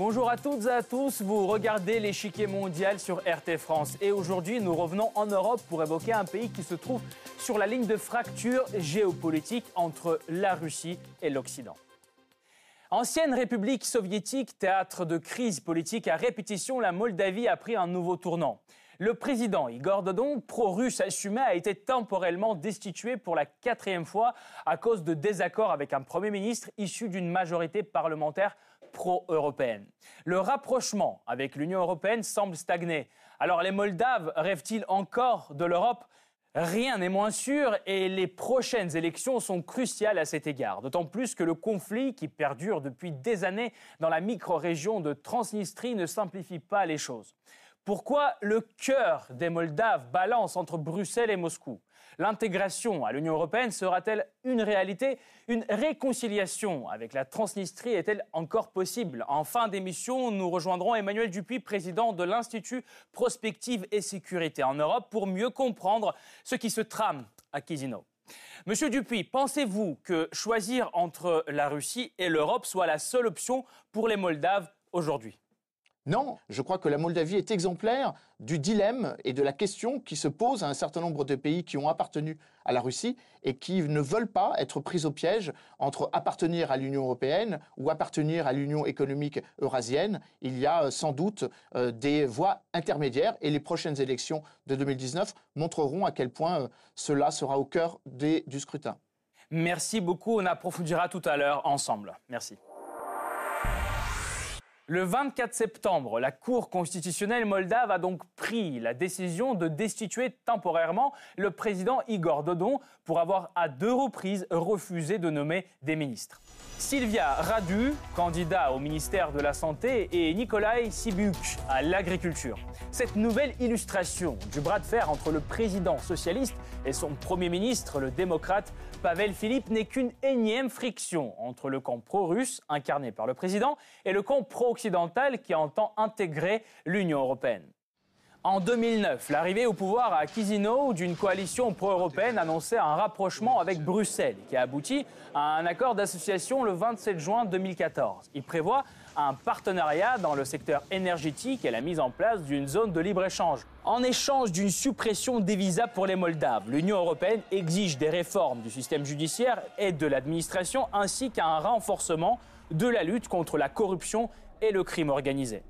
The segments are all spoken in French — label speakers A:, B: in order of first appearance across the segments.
A: Bonjour à toutes et à tous, vous regardez l'échiquier mondial sur RT France et aujourd'hui nous revenons en Europe pour évoquer un pays qui se trouve sur la ligne de fracture géopolitique entre la Russie et l'Occident. Ancienne République soviétique, théâtre de crise politique à répétition, la Moldavie a pris un nouveau tournant. Le président Igor Dodon, pro-russe assumé, a été temporellement destitué pour la quatrième fois à cause de désaccords avec un Premier ministre issu d'une majorité parlementaire pro-européenne. Le rapprochement avec l'Union européenne semble stagner. Alors les Moldaves rêvent-ils encore de l'Europe? Rien n'est moins sûr et les prochaines élections sont cruciales à cet égard, d'autant plus que le conflit qui perdure depuis des années dans la micro-région de Transnistrie ne simplifie pas les choses. Pourquoi le cœur des Moldaves balance entre Bruxelles et Moscou? L'intégration à l'Union européenne sera-t-elle une réalité Une réconciliation avec la Transnistrie est-elle encore possible? En fin d'émission, nous rejoindrons Emmanuel Dupuis, président de l'Institut Prospective et Sécurité en Europe, pour mieux comprendre ce qui se trame à Chisinau. Monsieur Dupuis, pensez-vous que choisir entre la Russie et l'Europe soit la seule option pour les Moldaves aujourd'hui?
B: Non, je crois que la Moldavie est exemplaire du dilemme et de la question qui se pose à un certain nombre de pays qui ont appartenu à la Russie et qui ne veulent pas être pris au piège entre appartenir à l'Union européenne ou appartenir à l'Union économique eurasienne. Il y a euh, sans doute euh, des voies intermédiaires et les prochaines élections de 2019 montreront à quel point euh, cela sera au cœur du scrutin.
A: Merci beaucoup. On approfondira tout à l'heure ensemble. Merci. Le 24 septembre, la Cour constitutionnelle moldave a donc pris la décision de destituer temporairement le président Igor Dodon pour avoir à deux reprises refusé de nommer des ministres. Sylvia Radu, candidat au ministère de la Santé, et Nikolai Sibuk à l'agriculture. Cette nouvelle illustration du bras de fer entre le président socialiste et son premier ministre, le démocrate Pavel Philippe, n'est qu'une énième friction entre le camp pro-russe, incarné par le président, et le camp pro-occidental qui entend intégrer l'Union européenne. En 2009, l'arrivée au pouvoir à Chisinau d'une coalition pro-européenne annonçait un rapprochement avec Bruxelles, qui a abouti à un accord d'association le 27 juin 2014. Il prévoit un partenariat dans le secteur énergétique et la mise en place d'une zone de libre-échange. En échange d'une suppression des visas pour les Moldaves, l'Union européenne exige des réformes du système judiciaire et de l'administration ainsi qu'un renforcement de la lutte contre la corruption et le crime organisé.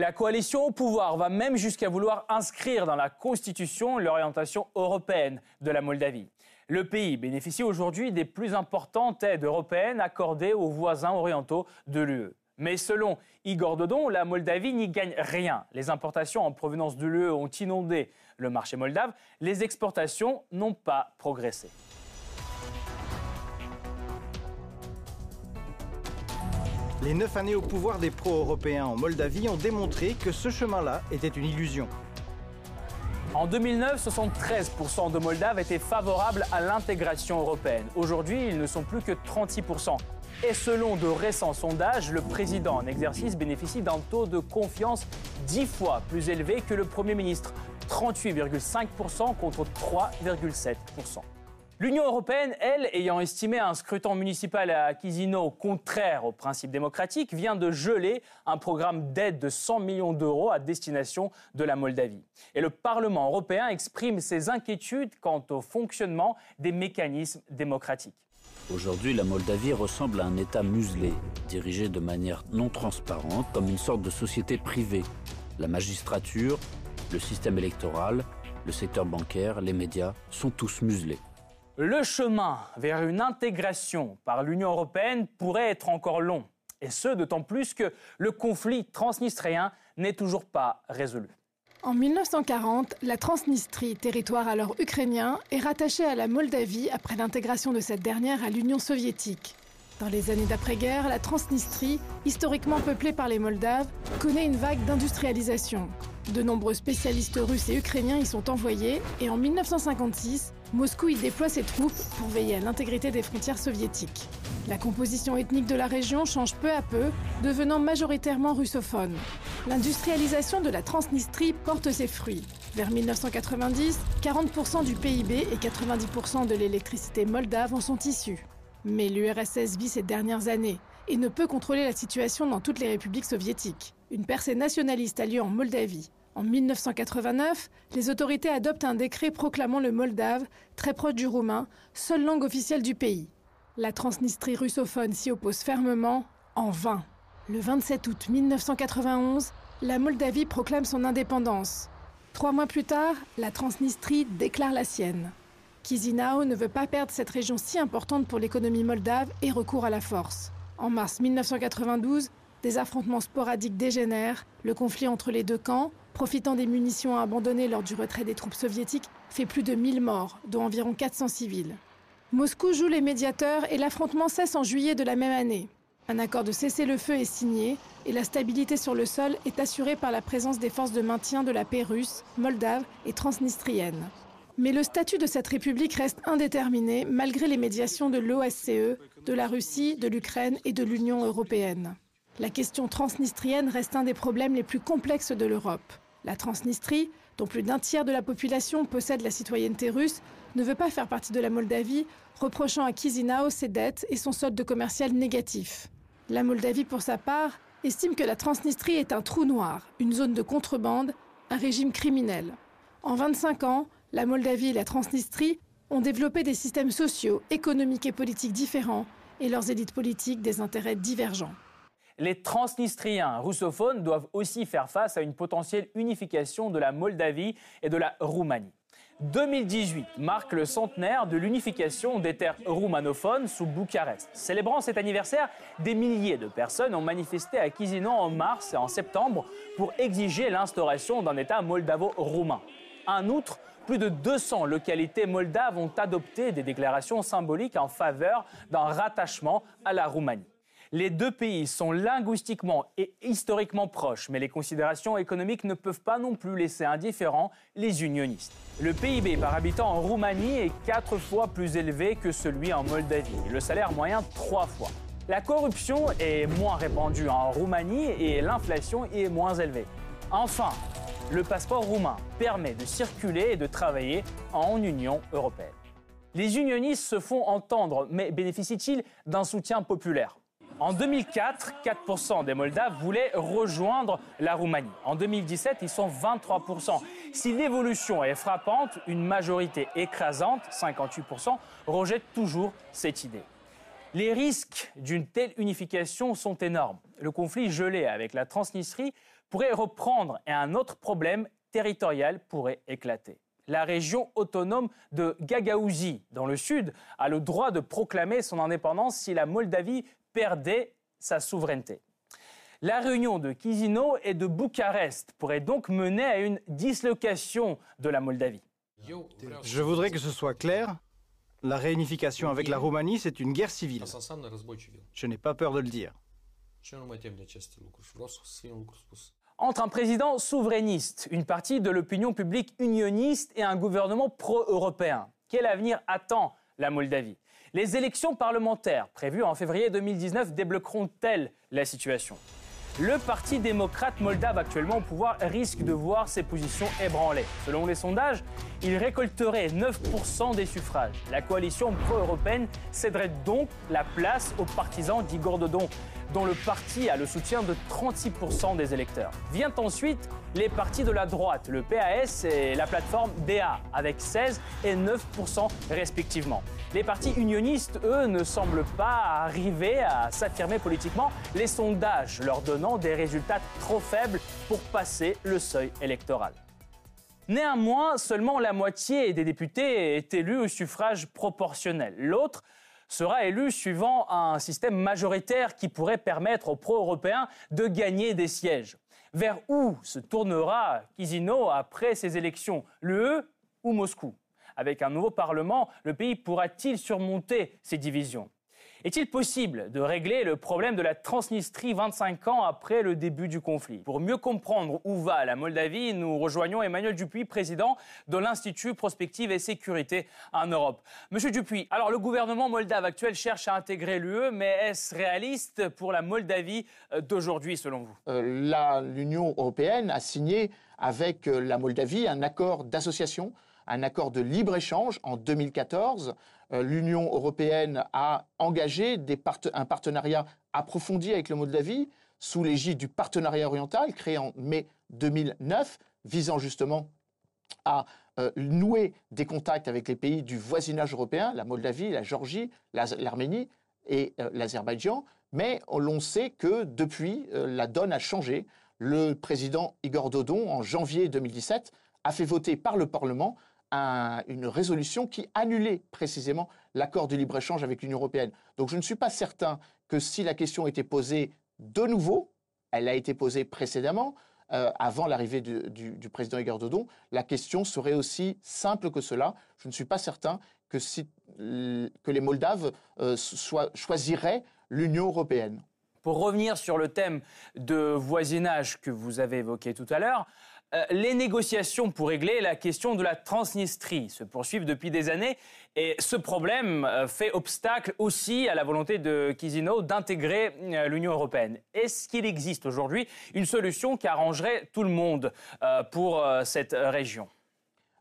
A: La coalition au pouvoir va même jusqu'à vouloir inscrire dans la Constitution l'orientation européenne de la Moldavie. Le pays bénéficie aujourd'hui des plus importantes aides européennes accordées aux voisins orientaux de l'UE. Mais selon Igor Dodon, la Moldavie n'y gagne rien. Les importations en provenance de l'UE ont inondé le marché moldave. Les exportations n'ont pas progressé.
C: Les neuf années au pouvoir des pro-européens en Moldavie ont démontré que ce chemin-là était une illusion.
A: En 2009, 73% de Moldaves étaient favorables à l'intégration européenne. Aujourd'hui, ils ne sont plus que 36%. Et selon de récents sondages, le président en exercice bénéficie d'un taux de confiance 10 fois plus élevé que le Premier ministre, 38,5% contre 3,7%. L'Union européenne, elle, ayant estimé un scrutin municipal à Chisinau contraire aux principes démocratiques, vient de geler un programme d'aide de 100 millions d'euros à destination de la Moldavie. Et le Parlement européen exprime ses inquiétudes quant au fonctionnement des mécanismes démocratiques.
D: Aujourd'hui, la Moldavie ressemble à un État muselé, dirigé de manière non transparente, comme une sorte de société privée. La magistrature, le système électoral, le secteur bancaire, les médias sont tous muselés.
A: Le chemin vers une intégration par l'Union européenne pourrait être encore long, et ce d'autant plus que le conflit transnistrien n'est toujours pas résolu.
E: En 1940, la Transnistrie, territoire alors ukrainien, est rattachée à la Moldavie après l'intégration de cette dernière à l'Union soviétique. Dans les années d'après-guerre, la Transnistrie, historiquement peuplée par les Moldaves, connaît une vague d'industrialisation. De nombreux spécialistes russes et ukrainiens y sont envoyés et en 1956, Moscou y déploie ses troupes pour veiller à l'intégrité des frontières soviétiques. La composition ethnique de la région change peu à peu, devenant majoritairement russophone. L'industrialisation de la Transnistrie porte ses fruits. Vers 1990, 40% du PIB et 90% de l'électricité moldave en sont issus. Mais l'URSS vit ces dernières années et ne peut contrôler la situation dans toutes les républiques soviétiques. Une percée nationaliste a lieu en Moldavie. En 1989, les autorités adoptent un décret proclamant le moldave, très proche du roumain, seule langue officielle du pays. La Transnistrie russophone s'y oppose fermement, en vain. Le 27 août 1991, la Moldavie proclame son indépendance. Trois mois plus tard, la Transnistrie déclare la sienne. Chisinau ne veut pas perdre cette région si importante pour l'économie moldave et recourt à la force. En mars 1992, des affrontements sporadiques dégénèrent, le conflit entre les deux camps, profitant des munitions abandonnées lors du retrait des troupes soviétiques, fait plus de 1000 morts, dont environ 400 civils. Moscou joue les médiateurs et l'affrontement cesse en juillet de la même année. Un accord de cessez-le-feu est signé et la stabilité sur le sol est assurée par la présence des forces de maintien de la paix russe, moldave et transnistrienne. Mais le statut de cette république reste indéterminé malgré les médiations de l'OSCE, de la Russie, de l'Ukraine et de l'Union européenne. La question transnistrienne reste un des problèmes les plus complexes de l'Europe. La Transnistrie, dont plus d'un tiers de la population possède la citoyenneté russe, ne veut pas faire partie de la Moldavie, reprochant à Chisinau ses dettes et son solde commercial négatif. La Moldavie, pour sa part, estime que la Transnistrie est un trou noir, une zone de contrebande, un régime criminel. En 25 ans, la Moldavie et la Transnistrie ont développé des systèmes sociaux, économiques et politiques différents et leurs élites politiques des intérêts divergents.
A: Les transnistriens russophones doivent aussi faire face à une potentielle unification de la Moldavie et de la Roumanie. 2018 marque le centenaire de l'unification des terres roumanophones sous Bucarest. Célébrant cet anniversaire, des milliers de personnes ont manifesté à Chisinau en mars et en septembre pour exiger l'instauration d'un État moldavo-roumain. En outre, plus de 200 localités moldaves ont adopté des déclarations symboliques en faveur d'un rattachement à la Roumanie. Les deux pays sont linguistiquement et historiquement proches, mais les considérations économiques ne peuvent pas non plus laisser indifférents les unionistes. Le PIB par habitant en Roumanie est quatre fois plus élevé que celui en Moldavie, le salaire moyen trois fois. La corruption est moins répandue en Roumanie et l'inflation est moins élevée. Enfin, le passeport roumain permet de circuler et de travailler en Union européenne. Les unionistes se font entendre, mais bénéficient-ils d'un soutien populaire? En 2004, 4% des Moldaves voulaient rejoindre la Roumanie. En 2017, ils sont 23%. Si l'évolution est frappante, une majorité écrasante, 58%, rejette toujours cette idée. Les risques d'une telle unification sont énormes. Le conflit gelé avec la Transnistrie pourrait reprendre et un autre problème territorial pourrait éclater. La région autonome de Gagaouzie, dans le sud, a le droit de proclamer son indépendance si la Moldavie perdait sa souveraineté. La réunion de Chisinau et de Bucarest pourrait donc mener à une dislocation de la Moldavie.
C: Je voudrais que ce soit clair. La réunification avec la Roumanie, c'est une guerre civile. Je n'ai pas peur de le dire.
A: Entre un président souverainiste, une partie de l'opinion publique unioniste et un gouvernement pro-européen, quel avenir attend la Moldavie? Les élections parlementaires prévues en février 2019 débloqueront-elles la situation? Le Parti démocrate moldave actuellement au pouvoir risque de voir ses positions ébranlées. Selon les sondages, il récolterait 9% des suffrages. La coalition pro-européenne céderait donc la place aux partisans d'Igor Dodon, dont le parti a le soutien de 36% des électeurs. Vient ensuite les partis de la droite, le PAS et la plateforme DA, avec 16 et 9% respectivement. Les partis unionistes, eux, ne semblent pas arriver à s'affirmer politiquement, les sondages leur donnant des résultats trop faibles pour passer le seuil électoral. Néanmoins, seulement la moitié des députés est élue au suffrage proportionnel. L'autre sera élu suivant un système majoritaire qui pourrait permettre aux pro-européens de gagner des sièges. Vers où se tournera Chisinau après ces élections? L'UE ou Moscou? Avec un nouveau Parlement, le pays pourra-t-il surmonter ces divisions? Est-il possible de régler le problème de la Transnistrie 25 ans après le début du conflit? Pour mieux comprendre où va la Moldavie, nous rejoignons Emmanuel Dupuis, président de l'Institut Prospective et Sécurité en Europe. Monsieur Dupuis, alors le gouvernement moldave actuel cherche à intégrer l'UE, mais est-ce réaliste pour la Moldavie euh, d'aujourd'hui selon vous?
B: Euh, L'Union européenne a signé avec euh, la Moldavie un accord d'association un accord de libre-échange en 2014. Euh, L'Union européenne a engagé un partenariat approfondi avec le Moldavie sous l'égide du partenariat oriental créé en mai 2009, visant justement à euh, nouer des contacts avec les pays du voisinage européen, la Moldavie, la Géorgie, l'Arménie et euh, l'Azerbaïdjan. Mais l'on sait que depuis, la donne a changé. Le président Igor Dodon, en janvier 2017, a fait voter par le Parlement une résolution qui annulait précisément l'accord de libre-échange avec l'Union européenne. Donc je ne suis pas certain que si la question était posée de nouveau, elle a été posée précédemment, euh, avant l'arrivée du, président Igor Dodon, la question serait aussi simple que cela. Je ne suis pas certain que, que les Moldaves euh, choisiraient l'Union européenne.
A: Pour revenir sur le thème de voisinage que vous avez évoqué tout à l'heure, euh, les négociations pour régler la question de la Transnistrie se poursuivent depuis des années et ce problème euh, fait obstacle aussi à la volonté de Kizino d'intégrer euh, l'Union européenne. Est-ce qu'il existe aujourd'hui une solution qui arrangerait tout le monde pour cette région?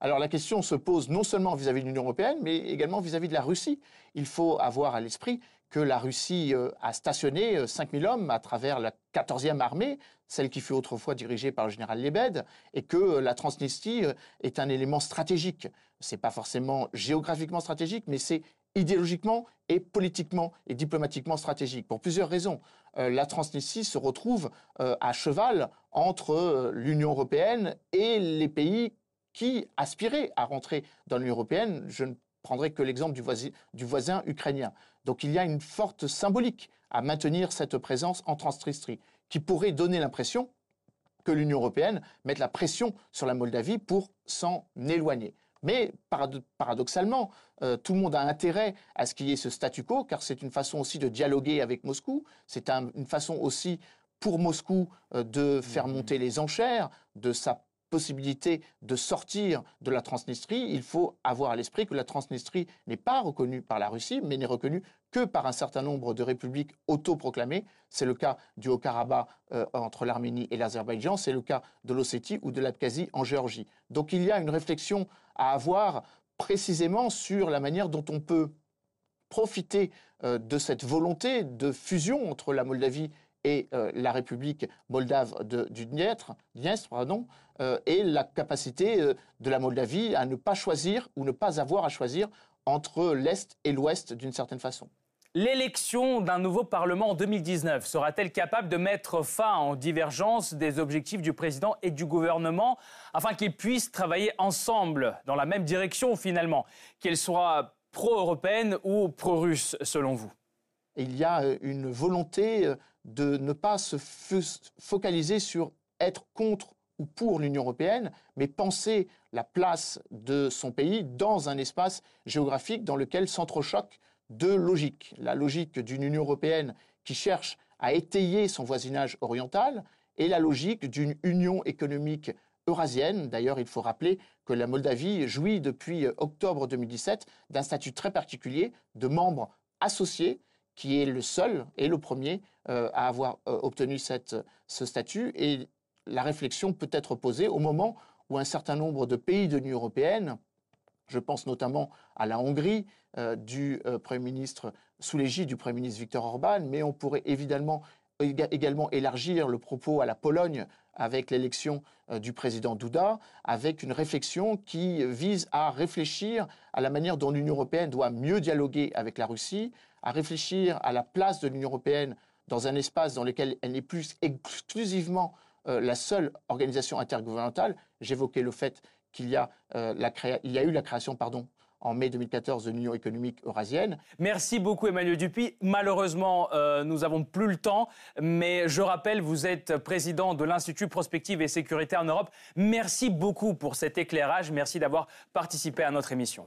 B: Alors la question se pose non seulement vis-à-vis de l'Union européenne, mais également vis-à-vis -vis de la Russie. Il faut avoir à l'esprit que la Russie euh, a stationné 5000 euh, hommes à travers la 14e armée, celle qui fut autrefois dirigée par le général Lebed, et que euh, la Transnistrie est un élément stratégique. Ce n'est pas forcément géographiquement stratégique, mais c'est idéologiquement et politiquement et diplomatiquement stratégique, pour plusieurs raisons. la Transnistrie se retrouve à cheval entre l'Union européenne et les pays qui aspiraient à rentrer dans l'Union européenne. Je ne prendrai que l'exemple du, du voisin ukrainien. Donc il y a une forte symbolique à maintenir cette présence en Transnistrie, qui pourrait donner l'impression que l'Union européenne mette la pression sur la Moldavie pour s'en éloigner. Mais paradoxalement, euh, tout le monde a intérêt à ce qu'il y ait ce statu quo, car c'est une façon aussi de dialoguer avec Moscou, c'est une façon aussi pour Moscou euh, de faire mmh. monter les enchères de sa possibilité de sortir de la Transnistrie, il faut avoir à l'esprit que la Transnistrie n'est pas reconnue par la Russie, mais n'est reconnue que par un certain nombre de républiques autoproclamées. C'est le cas du Haut-Karabakh euh, entre l'Arménie et l'Azerbaïdjan, c'est le cas de l'Ossétie ou de l'Abkhazie en Géorgie. Donc il y a une réflexion à avoir précisément sur la manière dont on peut profiter euh, de cette volonté de fusion entre la Moldavie et euh, la République moldave du Dniestre, pardon, euh, et la capacité euh, de la Moldavie à ne pas choisir ou ne pas avoir à choisir entre l'Est et l'Ouest d'une certaine façon.
A: L'élection d'un nouveau Parlement en 2019 sera-t-elle capable de mettre fin aux divergences des objectifs du président et du gouvernement afin qu'ils puissent travailler ensemble dans la même direction finalement, qu'elle soit pro-européenne ou pro-russe selon vous?
B: Il y a une volonté de ne pas se focaliser sur être contre ou pour l'Union européenne, mais penser la place de son pays dans un espace géographique dans lequel s'entrechoquent deux logiques. La logique d'une Union européenne qui cherche à étayer son voisinage oriental et la logique d'une union économique eurasienne. D'ailleurs, il faut rappeler que la Moldavie jouit depuis octobre 2017 d'un statut très particulier de membre associé qui est le seul et le premier euh, à avoir euh, obtenu cette, ce statut. Et la réflexion peut être posée au moment où un certain nombre de pays de l'Union européenne, je pense notamment à la Hongrie euh, du Premier ministre, sous l'égide du Premier ministre Viktor Orban, mais on pourrait évidemment également élargir le propos à la Pologne avec l'élection du président Duda, avec une réflexion qui vise à réfléchir à la manière dont l'Union européenne doit mieux dialoguer avec la Russie, à réfléchir à la place de l'Union européenne dans un espace dans lequel elle n'est plus exclusivement euh, la seule organisation intergouvernementale. J'évoquais le fait qu'il y, a, euh, y a eu la création pardon, en mai 2014 de l'Union économique eurasienne.
A: Merci beaucoup Emmanuel Dupuis. Malheureusement, euh, nous n'avons plus le temps, mais je rappelle, vous êtes président de l'Institut Prospective et Sécurité en Europe. Merci beaucoup pour cet éclairage. Merci d'avoir participé à notre émission.